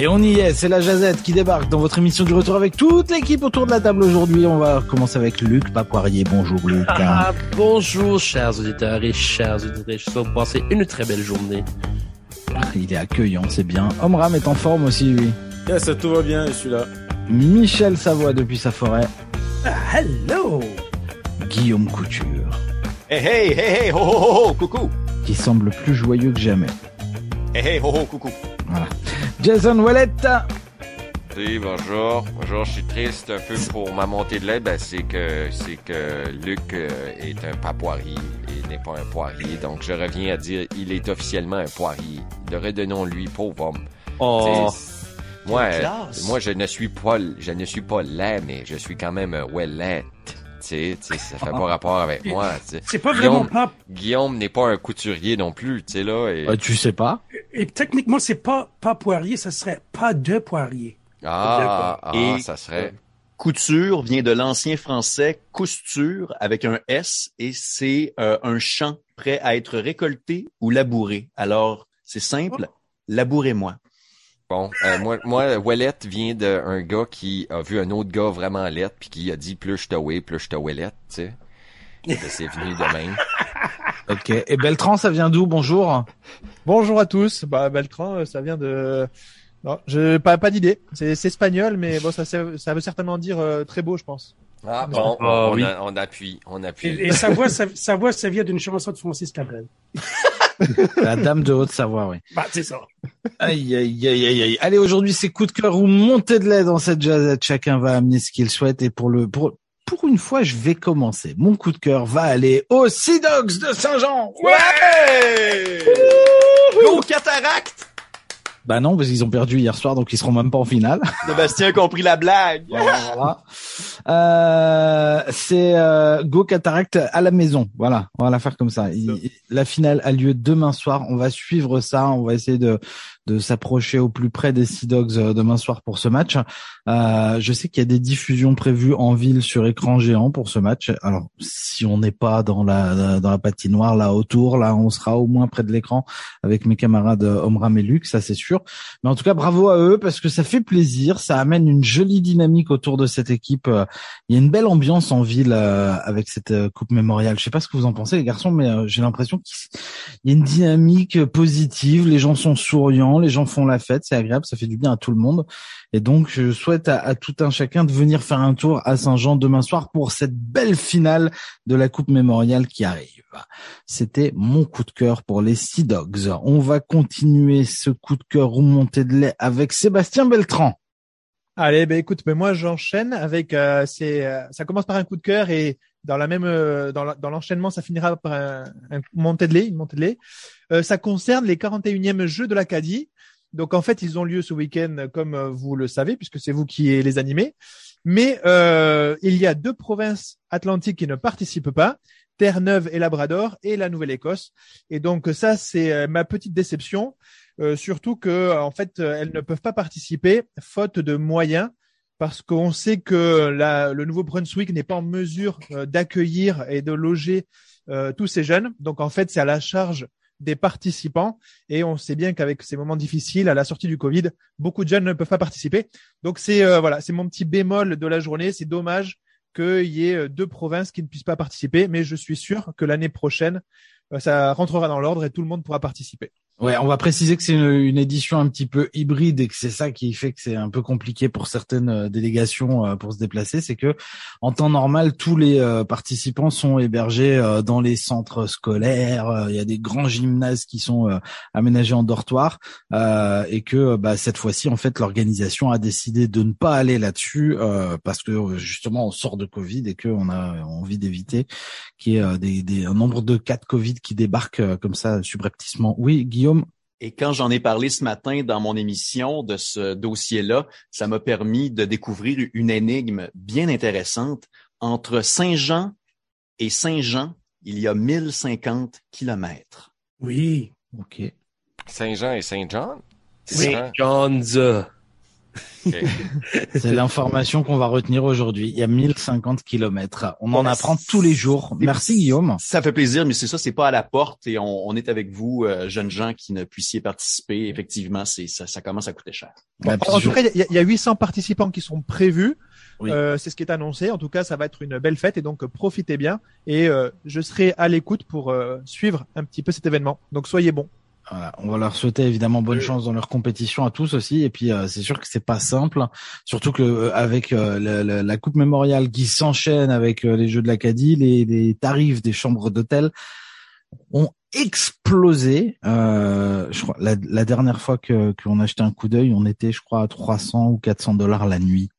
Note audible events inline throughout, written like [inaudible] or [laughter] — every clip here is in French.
Et on y est, c'est la Jazette qui débarque dans votre émission du retour avec toute l'équipe autour de la table aujourd'hui. On va commencer avec Luc Papoirier. Bonjour Luc. Ah, bonjour chers auditeurs et chers auditrices. Je vous passer une très belle journée. Il est accueillant, c'est bien. Omram est en forme aussi, lui. ça tout va bien, je suis là. Michel Savoie depuis sa forêt. Ah, hello Guillaume Couture. Hey hey hey hey ho ho ho ho coucou. Qui semble plus joyeux que jamais. Hey hey ho ho coucou. Voilà. Jason Wallet. Oui, bonjour. Bonjour, je suis triste un peu pour ma montée de lait. Ben, c'est que c'est que Luc euh, est un papoirier et n'est pas un poirier. Donc, je reviens à dire, il est officiellement un poirier. Redonnons-lui, pauvre homme. Oh. Moi, moi, je ne suis pas, je ne suis pas laid, mais je suis quand même wellet. Tu sais, ça fait pas rapport avec moi. C'est pas vraiment pas. Guillaume n'est pas un couturier non plus, tu sais là. Et... Euh, tu sais pas? Et, techniquement, c'est pas pas poirier, ça serait pas de poirier. Ah, ah et ça serait. Couture vient de l'ancien français cousture avec un S et c'est euh, un champ prêt à être récolté ou labouré. Alors, c'est simple, oh. labourez-moi. Bon, euh, moi, moi, Wallet vient d'un gars qui a vu un autre gars vraiment lettre puis qui a dit plus je te way, plus je te Wallet, tu sais. C'est venu de même. [laughs] Ok. Et Beltran, ça vient d'où? Bonjour. Bonjour à tous. Bah Beltran, euh, ça vient de. Non, je pas pas d'idée. C'est espagnol, mais bon, ça ça veut certainement dire euh, très beau, je pense. Ah bon, on, oui. on, appuie, on appuie. Et, sa voix, sa, voix, ça vient d'une chanson de Francis Cabrel. [laughs] [laughs] La dame de Haute-Savoie, oui. Bah, c'est ça. Aïe, aïe, aïe, aïe, aïe. Allez, aujourd'hui, c'est coup de cœur ou montée de lait dans cette jazzette. Chacun va amener ce qu'il souhaite. Et pour le, pour, pour une fois, je vais commencer. Mon coup de cœur va aller aux Sea Dogs de Saint-Jean. Ouais! Go Cataract! Bah non, parce qu'ils ont perdu hier soir, donc ils seront même pas en finale. [laughs] Sébastien a compris la blague. voilà, Euh, c'est euh, Go Cataract à la maison. Voilà, on va la faire comme ça. la finale a lieu demain soir. On va suivre ça. On va essayer de de s'approcher au plus près des Sea Dogs euh, demain soir pour ce match. Euh, je sais qu'il y a des diffusions prévues en ville sur écran géant pour ce match. Alors, si on n'est pas dans la dans la patinoire là autour, là, on sera au moins près de l'écran avec mes camarades euh, Omram et Luc, ça c'est sûr. Mais en tout cas, bravo à eux parce que ça fait plaisir, ça amène une jolie dynamique autour de cette équipe. Il y a une belle ambiance en ville avec cette coupe mémoriale. Je sais pas ce que vous en pensez les garçons, mais j'ai l'impression qu'il y a une dynamique positive. Les gens sont souriants les gens font la fête, c'est agréable, ça fait du bien à tout le monde. Et donc, je souhaite à, tout un chacun de venir faire un tour à Saint-Jean demain soir pour cette belle finale de la Coupe Mémoriale qui arrive. C'était mon coup de cœur pour les Sea Dogs. On va continuer ce coup de cœur remonté de lait avec Sébastien Beltran. Allez, ben écoute, mais moi j'enchaîne avec euh, c'est euh, ça commence par un coup de cœur et dans la même euh, dans l'enchaînement ça finira par un, un montée de lait, une montée de lait. Euh, ça concerne les 41e Jeux de l'Acadie. Donc en fait, ils ont lieu ce week-end, comme euh, vous le savez, puisque c'est vous qui les animez. Mais euh, il y a deux provinces atlantiques qui ne participent pas, Terre-Neuve et Labrador, et la Nouvelle-Écosse. Et donc ça, c'est ma petite déception, surtout que en fait, elles ne peuvent pas participer faute de moyens parce qu'on sait que le Nouveau-Brunswick n'est pas en mesure d'accueillir et de loger tous ces jeunes. Donc en fait, c'est à la charge des participants. Et on sait bien qu'avec ces moments difficiles, à la sortie du Covid, beaucoup de jeunes ne peuvent pas participer. Donc c'est euh, voilà, c'est mon petit bémol de la journée. C'est dommage qu'il y ait euh, deux provinces qui ne puissent pas participer, mais je suis sûr que l'année prochaine, euh, ça rentrera dans l'ordre et tout le monde pourra participer. Ouais, on va préciser que c'est une, édition un petit peu hybride et que c'est ça qui fait que c'est un peu compliqué pour certaines euh, délégations euh, pour se déplacer. C'est que en temps normal, tous les euh, participants sont hébergés dans les centres scolaires. Il y a des grands gymnases qui sont aménagés en dortoir et que bah, cette fois-ci, en fait, l'organisation a décidé de ne pas aller là-dessus parce que justement on sort de Covid et qu'on a envie d'éviter qu'il y ait des, un nombre de cas de Covid qui débarquent comme ça subrepticement. Oui, Guillaume. Et quand j'en ai parlé ce matin dans mon émission de ce dossier-là, ça m'a permis de découvrir une énigme bien intéressante. Entre Saint-Jean et Saint-Jean, il y a 1050 kilomètres. Oui. OK. Saint-Jean et Saint-Jean? Saint C'est l'information qu'on va retenir aujourd'hui. Il y a 1050 kilomètres. On en apprend tous les jours. Merci Guillaume. Ça fait plaisir, mais c'est ça, c'est pas à la porte et on, on est avec vous, euh, jeunes gens qui ne puissiez participer. Effectivement, c'est ça, ça commence à coûter cher. Bah, En, tout cas, il y, y a 800 participants qui sont prévus. Oui. Euh, c'est ce qui est annoncé. En tout cas, ça va être une belle fête et donc profitez bien. Et euh, je serai à l'écoute pour euh, suivre un petit peu cet événement. Donc soyez bons. Voilà, on va leur souhaiter évidemment bonne chance dans leur compétition à tous aussi. Et puis euh, c'est sûr que c'est pas simple, surtout que euh, avec euh, la Coupe mémoriale qui s'enchaîne avec les Jeux de l'Acadie, les, les tarifs des chambres d'hôtel ont explosé. Euh, je crois la, la dernière fois que qu'on a acheté un coup d'œil, on était, je crois, à 300 ou 400 dollars la nuit.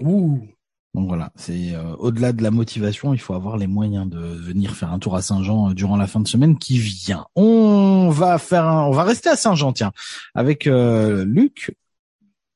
Ouh. Donc voilà, c'est euh, au-delà de la motivation, il faut avoir les moyens de venir faire un tour à Saint-Jean euh, durant la fin de semaine qui vient. On va faire, un- on va rester à Saint-Jean, tiens, avec euh, Luc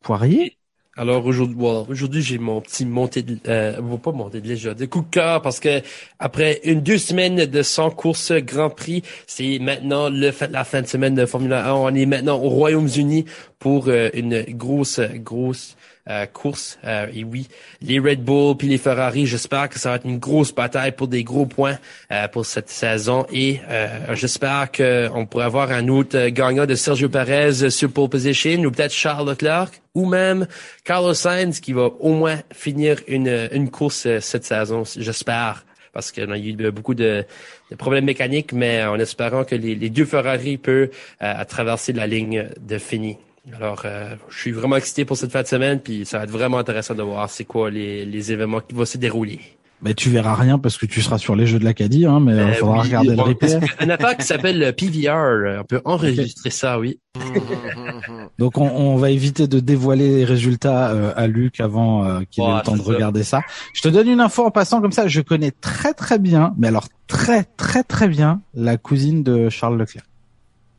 Poirier. Alors aujourd'hui, aujourd'hui j'ai mon petit montée de, euh, pas montée de légère, de cœur parce que après une deux semaines de 100 courses Grand Prix, c'est maintenant le la fin de semaine de Formule 1. On est maintenant au Royaume-Uni pour une grosse grosse euh, course. Euh, et oui, les Red Bull puis les Ferrari, j'espère que ça va être une grosse bataille pour des gros points euh, pour cette saison. Et euh, j'espère qu'on pourrait avoir un autre euh, gagnant de Sergio Perez sur pole position ou peut-être Charles Leclerc ou même Carlos Sainz qui va au moins finir une, une course euh, cette saison, j'espère. Parce qu'il y a eu beaucoup de, de problèmes mécaniques, mais en espérant que les, les deux Ferrari peuvent euh, traverser la ligne de fini. Alors, euh, je suis vraiment excité pour cette fin de semaine, puis ça va être vraiment intéressant de voir c'est quoi les, les événements qui vont se dérouler. Mais tu verras rien parce que tu seras sur les Jeux de l'Acadie, hein, mais il Euh, faudra oui, regarder le bon, replay. Une affaire qui s'appelle le PVR, on peut enregistrer ça, oui. [laughs] Donc on, on va éviter de dévoiler les résultats euh, à Luc avant euh, qu'il ait le temps de ça. regarder ça. Je te donne une info en passant comme ça. Je connais très très bien, mais alors très très très bien la cousine de Charles Leclerc.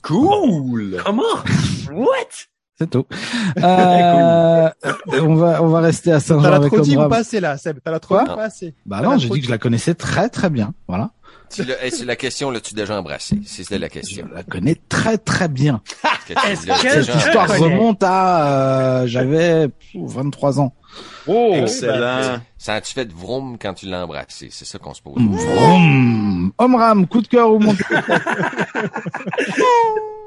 Cool! Comment? [laughs] What? C'est tout. [laughs] Euh, on va on va rester à T'as Saint-Jean la avec trop dit ou pas assez là, Seb T'as la trop ou pas assez Bah T'as non, la j'ai dit que je la connaissais très très bien. Voilà. C'est la question, l'as-tu déjà embrassé? C'est c'était la Je question. la connais très très bien. [laughs] Est-ce que- Cette histoire connais? remonte à euh, j'avais pff, 23 ans. Oh, bah, excellent. Ça a-tu fait vroom quand tu l'as embrassé? C'est ça qu'on se pose. Vroom. Omram, coup de cœur ou mon [laughs]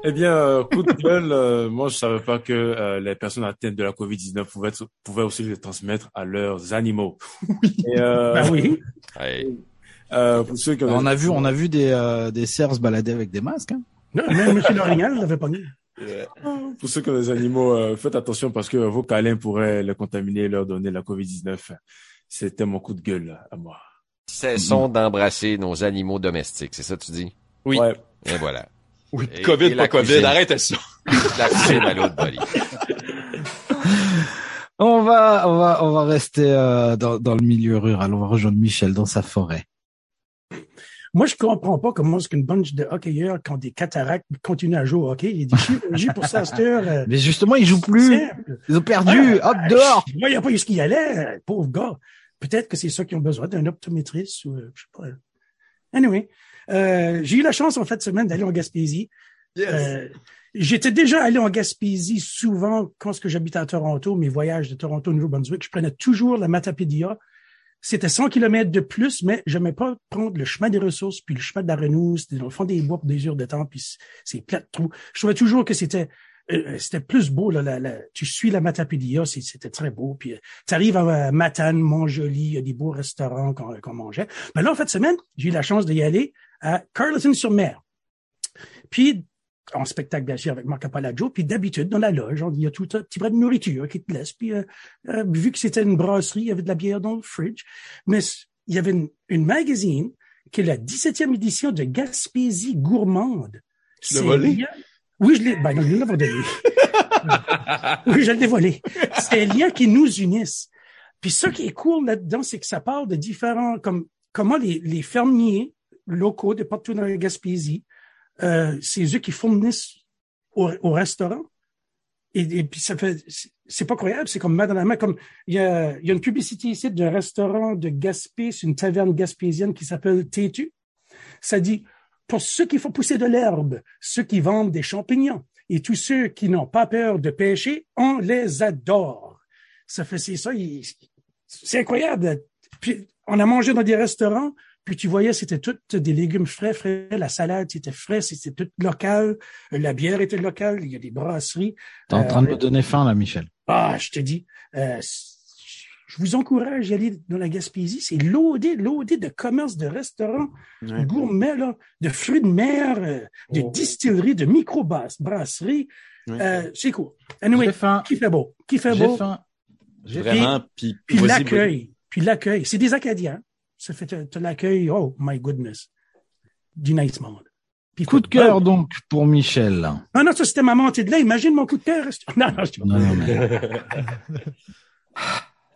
Eh bien, euh, coup de gueule, euh, moi je savais pas que euh, les personnes atteintes de la Covid-19 pouvaient, pouvaient aussi le transmettre à leurs animaux. Et, euh, Ben oui. Euh, pour ceux qui ont- On a vu on a vu des euh, des cerfs se balader avec des masques. Hein. Non, même M. L'Orignal l'avait pas mis. Euh, Pour ceux qui ont des animaux, euh, faites attention parce que vos câlins pourraient les contaminer et leur donner la Covid-19. C'était mon coup de gueule à moi. Cessons d'embrasser nos animaux domestiques, c'est ça que tu dis? Oui. Ouais. Et voilà. Oui, Et- COVID, et la pas COVID, cuisine. arrête ça. La cousine à l'autre Bolly. On va, on va, on va rester euh, dans, dans le milieu rural. On va rejoindre Michel dans sa forêt. Moi, je comprends pas comment est-ce qu'une bunch de hockeyeurs qui ont des cataractes continuent à jouer au hockey. Il y a des chirurgies pour ça euh, Mais justement, ils jouent plus. simple. Ils ont perdu. Hop, dehors. Moi, il n'y a pas eu ce qu'il y allait, pauvre gars. Peut-être que c'est ceux qui ont besoin d'un optométriste ou, euh, je sais pas. Anyway, euh, j'ai eu la chance en fait semaine d'aller en Gaspésie. Euh, J'étais déjà allé en Gaspésie souvent quand j'habitais à Toronto, mes voyages de Toronto au Nouveau-Brunswick. Je prenais toujours la Matapédia. C'était 100 kilomètres de plus, mais j'aimais pas prendre le chemin des ressources puis le chemin de la Renou. C'était dans le fond des bois pour des heures de temps, puis c'est plat de trous. Je trouvais toujours que c'était euh, c'était plus beau. Là, la- la- tu suis la Matapédia, c'était très beau. Puis tu arrives à Matane, Montjoli, il y a des beaux restaurants qu'on mangeait. Mais là, en fait, semaine, j'ai eu la chance d'y aller à Carleton-sur-Mer. Puis en spectacle, bien sûr, avec Marc Apalaggio. Puis d'habitude, dans la loge, il y a tout un petit bras de nourriture qui te laisse. Puis euh, euh, vu que c'était une brasserie, il y avait de la bière dans le fridge. Mais il y avait une, une magazine qui est la 17e édition de Gaspésie gourmande. Tu l'as volé? lié- Oui, je l'ai. Ben non, nous l'avons donné. oui, je l'ai volé. C'est un lien qui nous unissent. Puis ça qui est cool là-dedans, c'est que ça parle de différents, comme comment les, les fermiers locaux de partout dans la Gaspésie, euh, c'est eux qui fournissent au, au restaurant. Et, et puis ça fait, c'est- pas croyable, c'est comme main, comme il y a, y a une publicité ici d'un restaurant de Gaspé, c'est une taverne gaspésienne qui s'appelle Tétu. Ça dit, pour ceux qui font pousser de l'herbe, ceux qui vendent des champignons et tous ceux qui n'ont pas peur de pêcher, on les adore. ça fait c'est ça. C'est incroyable. Puis on a mangé dans des restaurants, puis tu voyais c'était tout des légumes frais, frais, la salade c'était frais, c'était tout local, la bière était locale, il y a des brasseries. T'es en train de Euh, me donner faim là, Michel. Ah, je te dis, euh, je vous encourage à aller dans la Gaspésie. C'est loadé, loadé de commerces, de restaurants Ouais. gourmets, là, de fruits de mer, euh, de Oh. distilleries, de micro-brasseries. Ouais. Euh, c'est cool. Anyway, faim. qui fait beau? Qui fait J'ai beau? faim. J'ai Vraiment, puis l'accueil. Puis l'accueil. C'est des Acadiens. Ça fait t'as l'accueil, oh my goodness, du nice monde. Puis Coup de cœur donc pour Michel. Non, non, ça c'était ma montée de lait. Imagine mon coup de cœur. [laughs] Non, non, je Non, non, mais... [laughs]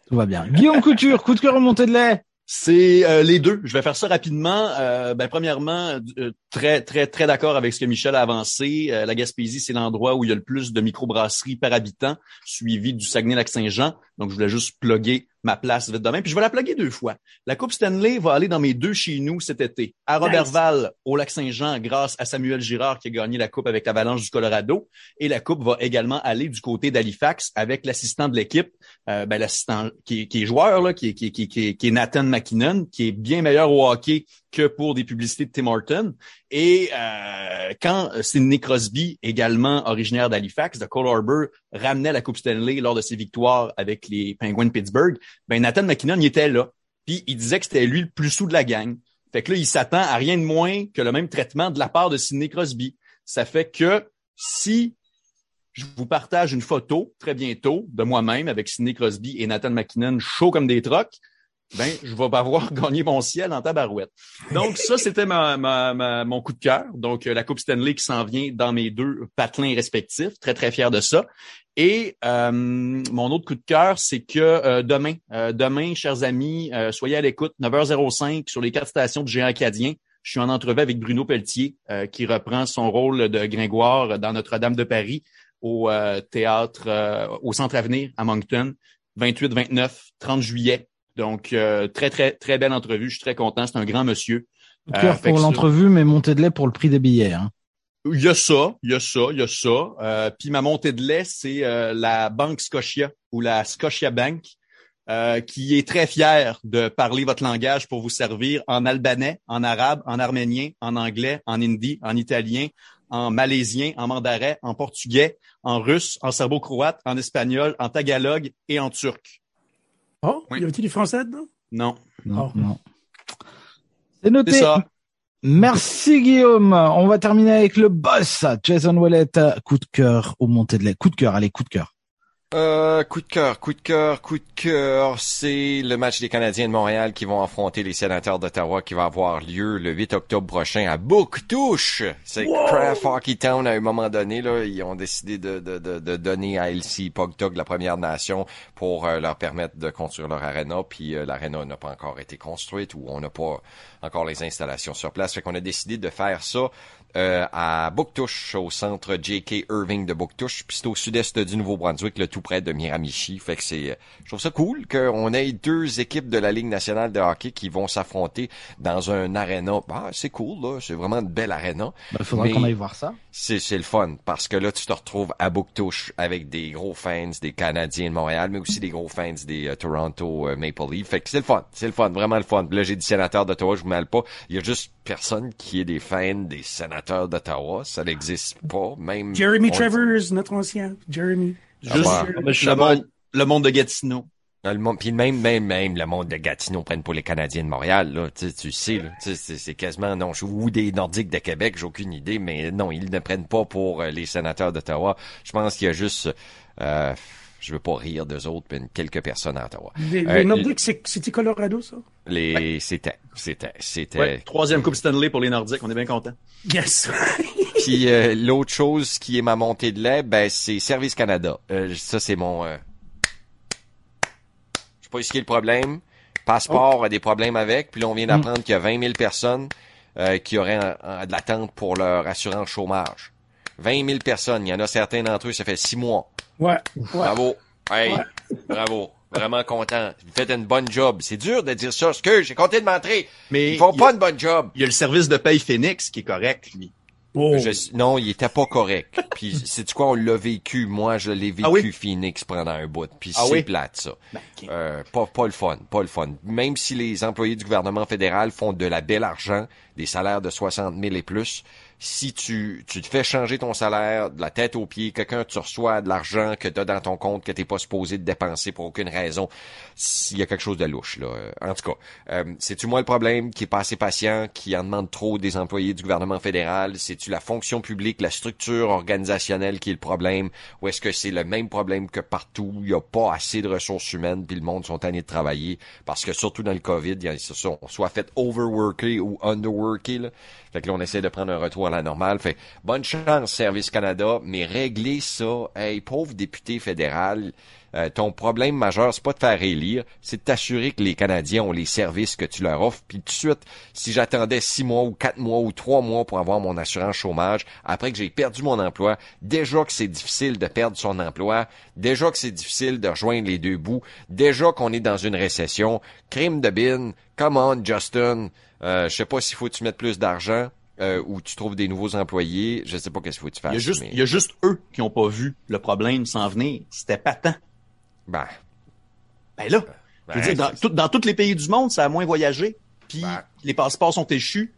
Tout va bien. Guillaume Couture, coup de cœur ou montée de lait C'est euh, les deux. Je vais faire ça rapidement. Euh, ben, premièrement, euh, très très très d'accord avec ce que Michel a avancé. Euh, la Gaspésie, c'est l'endroit où il y a le plus de microbrasseries par habitant, suivi du Saguenay-Lac-Saint-Jean. Donc, je voulais juste plugger ma place vite demain. Puis je vais la plugger deux fois. La Coupe Stanley va aller dans mes deux chez nous cet été. À Robertval, au Lac-Saint-Jean, grâce à Samuel Girard qui a gagné la Coupe avec l'Avalanche du Colorado. Et la Coupe va également aller du côté d'Halifax avec l'assistant de l'équipe, euh, ben, l'assistant qui, est- qui est joueur, là, qui, qui est Nathan McKinnon, qui est bien meilleur au hockey que pour des publicités de Tim Horton. Et euh, quand Sidney Crosby, également originaire d'Halifax, de Cole Harbour, ramenait la Coupe Stanley lors de ses victoires avec les Penguins de Pittsburgh, ben Nathan McKinnon il était là. Puis il disait que c'était lui le plus sous de la gang. Fait que là, il s'attend à rien de moins que le même traitement de la part de Sidney Crosby. Ça fait que si je vous partage une photo très bientôt de moi-même avec Sidney Crosby et Nathan McKinnon chaud comme des trocs, ben, je vais avoir [laughs] gagné mon ciel en tabarouette. Donc, ça, c'était ma, mon coup de cœur. Donc, euh, la Coupe Stanley qui s'en vient dans mes deux patelins respectifs. Très, très fier de ça. Et euh, mon autre coup de cœur, c'est que euh, demain, demain, chers amis, soyez à l'écoute, 9h05 sur les quatre stations de Géant Acadien. Je suis en entrevue avec Bruno Pelletier, qui reprend son rôle de Gringoire dans Notre-Dame de Paris au théâtre, au Centre Avenir à Moncton, 28, 29, 30 juillet. Donc, euh, très, très, très belle entrevue. Je suis très content. C'est un grand monsieur. Euh, pour l'entrevue, mais montée de lait pour le prix des billets. Hein. Il y a ça, il y a ça, il y a ça. Euh, puis ma montée de lait, c'est euh, la Banque Scotia ou la Scotia Bank, euh, qui est très fière de parler votre langage pour vous servir en albanais, en arabe, en arménien, en anglais, en hindi, en italien, en malaisien, en mandarin, en portugais, en russe, en serbo-croate, en espagnol, en tagalog et en turc. Oh, Oui. il y avait-il du français dedans? Non, Non, Oh. non. C'est noté. c'est ça. Merci Guillaume. On va terminer avec le boss, Jason Wallet. Coup de cœur au montée de lait. Coup de cœur, allez, coup de cœur. Euh, coup de cœur, coup de cœur, coup de cœur, c'est le match des Canadiens de Montréal qui vont affronter les sénateurs d'Ottawa qui va avoir lieu le 8 octobre prochain à Bouctouche. C'est Craft Hockey Town à un moment donné, là, ils ont décidé de, de, de, de donner à LC Pogtog la Première Nation pour euh, leur permettre de construire leur arena, puis euh, l'arena n'a pas encore été construite ou on n'a pas encore les installations sur place. Fait qu'on a décidé de faire ça euh, à Bouctouche, au centre J.K. Irving de Bouctouche, puis c'est au sud-est du Nouveau-Brunswick, le tout près de Miramichi. Fait que c'est, je trouve ça cool qu'on ait deux équipes de la Ligue nationale de hockey qui vont s'affronter dans un aréna. Ah, c'est cool, là. C'est vraiment une belle aréna. Il faudra Mais- qu'on aille voir ça. C'est, c'est le fun parce que là, tu te retrouves à Bouctouche avec des gros fans des Canadiens de Montréal, mais aussi des gros fans des euh, Toronto euh, Maple Leafs. Fait que c'est le fun. C'est le fun. Vraiment le fun. Là, j'ai dit sénateur d'Ottawa, je vous mêle pas. Il y a juste personne qui est des fans des sénateurs d'Ottawa. Ça n'existe pas. Même. Jeremy on- Travers, notre ancien. Jeremy. Ah, Juste bah. Ah, je le monde, le monde de Gatineau. Ah, Le monde, puis même, même, même le monde de Gatineau prennent pour les Canadiens de Montréal, là. Tu, sais, tu sais, là. Tu sais, c'est, quasiment, non, je- ou des Nordiques de Québec, j'ai aucune idée, mais non, ils ne prennent pas pour euh, les sénateurs d'Ottawa. Je pense qu'il y a juste, euh, je veux pas rire d'eux autres, mais quelques personnes à Ottawa. Les, Euh, les Nordiques, c'est- c'était Colorado, ça? Les, c'était, c'était, c'était. Ouais, troisième Coupe Stanley pour les Nordiques. On est bien contents. Yes. [laughs] Puis euh, l'autre chose qui est ma montée de lait, ben c'est Service Canada. Euh, ça c'est mon. Euh... Je sais pas ce qui est le problème. Passeport a des problèmes avec. Puis là on vient d'apprendre qu'il y a 20 000 personnes euh, qui auraient en- en- de l'attente pour leur assurance chômage. 20 000 personnes. Il y en a certains d'entre eux, ça fait six mois. Ouais. ouais. Bravo. Hey, bravo. Vraiment content. Vous faites une bonne job. C'est dur de dire ça. Ce que j'ai compté de m'entrer. Mais Ils font a- pas une bonne job. Il y a le service de paye Phoenix qui est correct, lui. Oh. Je- non, il était pas correct. [laughs] Puis c'est quoi, on l'a vécu. Moi, je l'ai vécu Ah oui? Phoenix pendant un bout. Puis Ah c'est oui? plate ça. Ben. Euh, pas pas le fun, pas le fun. Même si les employés du gouvernement fédéral font de la belle argent, des salaires de 60 000 et plus, si tu tu te fais changer ton salaire de la tête aux pieds, quelqu'un tu reçois de l'argent que tu as dans ton compte que t'es pas supposé de dépenser pour aucune raison, s'il y a quelque chose de louche là. En tout cas, euh, c'est-tu moi le problème qui est pas assez patient, qui en demande trop des employés du gouvernement fédéral, c'est-tu la fonction publique, la structure organisationnelle qui est le problème, ou est-ce que c'est le même problème que partout, il y a pas assez de ressources humaines puis le monde sont tannés de travailler parce que surtout dans le Covid, ils se sont soit fait overworker ou underworker là. Fait que là, on essaie de prendre un retour bonne chance, Service Canada, mais régler ça, hey, pauvre député fédéral, euh, ton problème majeur, c'est pas de faire réélire, c'est de t'assurer que les Canadiens ont les services que tu leur offres. Puis tout de suite, si j'attendais six mois ou quatre mois ou trois mois pour avoir mon assurance chômage, après que j'ai perdu mon emploi, déjà que c'est difficile de perdre son emploi, déjà que c'est difficile de rejoindre les deux bouts, déjà qu'on est dans une récession, crime de bin, come on, Justin, euh, je sais pas s'il faut que tu mettes plus d'argent. Euh, ou tu trouves des nouveaux employés, je sais pas qu'est-ce qu'il faut que tu fasses. Il y a juste, mais- il y a juste eux qui ont pas vu le problème s'en venir. C'était patent. Ben, Ben là, je veux ben, dire, dans, tout- dans tous les pays du monde, ça a moins voyagé. Puis Ben. les passeports sont échus.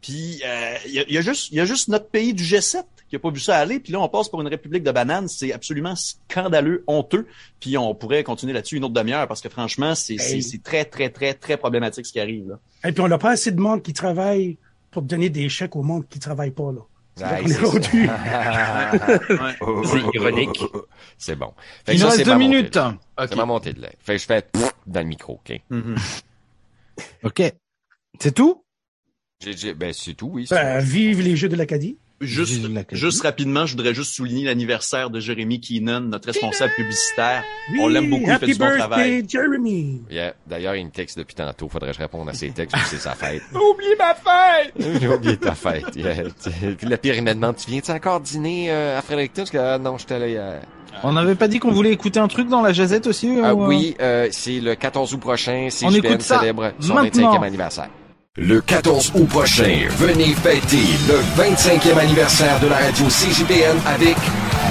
Puis euh, il y, a, il y a juste, il y a juste notre pays du G7 qui a pas vu ça aller. Puis là, on passe pour une république de bananes. C'est absolument scandaleux, honteux. Puis on pourrait continuer là-dessus une autre demi-heure parce que franchement, c'est c'est- Hey. c'est très, très, très, très problématique ce qui arrive. Là. Et puis on n'a pas assez de monde qui travaille pour donner des chèques au monde qui travaille pas là. C'est ça. rendu. [laughs] C'est ironique. C'est bon. Fait que Il ça, nous reste deux minutes. de lait. C'est ma montée de lait. Fait que je fais pfff dans le micro, OK? Mhm. Ok. C'est tout? J'ai- j'ai- ben, c'est tout, oui. Ben, vive les Jeux de l'Acadie. Juste, juste rapidement, je voudrais juste souligner l'anniversaire de Jérémy Keenan, notre responsable publicitaire. Oui, On l'aime beaucoup, il fait du bon birthday, travail. Jeremy. Yeah. D'ailleurs, il me texte depuis tantôt. Faudrait que je réponde à ses textes ou c'est sa fête. [laughs] Oublie ma fête! [laughs] J'ai oublié ta fête. Yeah. Puis le pire, il me demande, tu viens-tu encore dîner euh, à Fredericton? Parce que, ah, non, j'étais là hier. On n'avait pas dit qu'on voulait écouter un truc dans la jazette aussi Ah ou, euh? oui, euh, c'est le 14 août prochain. On CJPN écoute ça célèbre son maintenant. 25e anniversaire. Le 14 août prochain, venez fêter le 25e anniversaire de la radio CJPN avec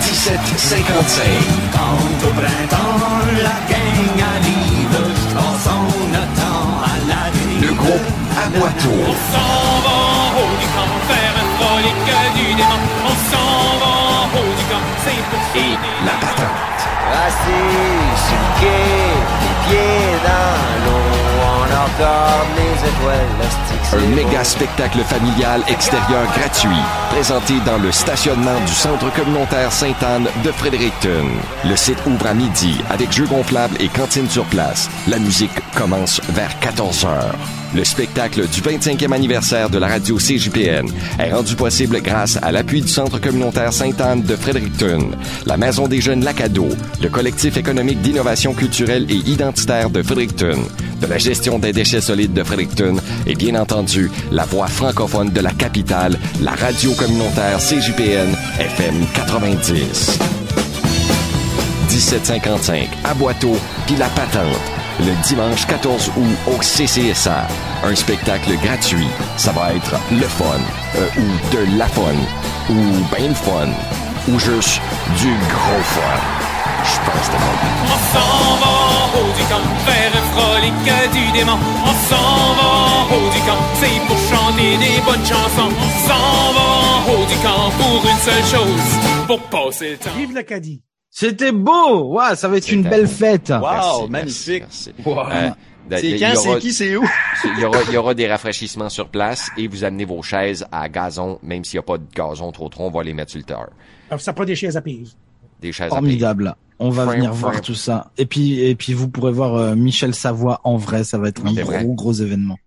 1755. Quand au printemps, la gang arrive, attend à la. Le groupe Aboiteau. Un méga spectacle familial extérieur gratuit, présenté dans le stationnement du Centre communautaire Sainte-Anne de Fredericton. Le site ouvre à midi avec jeux gonflables et cantine sur place. La musique commence vers 14 heures. Le spectacle du 25e anniversaire de la radio CJPN est rendu possible grâce à l'appui du Centre communautaire Sainte-Anne de Fredericton, la Maison des jeunes Lacado, le collectif économique d'innovation culturelle et identitaire de Fredericton, de la gestion des déchets solides de Fredericton et bien entendu la voix francophone de la capitale, la radio communautaire CJPN FM 90. 1755 à Boiteau, puis la patente. Le dimanche 14 août au CCSA. Un spectacle gratuit. Ça va être le fun. euh, ou de la fun. Ou ben le fun. Ou juste du gros fun. Je pense que On s'en va en haut du camp faire un frolic du démon. On s'en va en haut du camp, c'est pour chanter des bonnes chansons. On s'en va en haut du camp pour une seule chose, pour passer le temps. Vive l'Acadie. C'était beau. Ouais, ça va être une belle fête. Wow, Merci, magnifique. merci, merci. Wow. Euh, C'est quand, c'est qui, c'est où? [laughs] Il y, aura, il y aura des rafraîchissements sur place et vous amenez vos chaises à gazon, même s'il n'y a pas de gazon trop trop, on va les mettre sur le terre. Alors, ça prend des chaises à pied. Des chaises à Formidable. On va Frim, venir frim. voir tout ça. Et puis, et puis vous pourrez voir euh, Michel Savoie en vrai. Ça va être un gros, vrai. gros événement.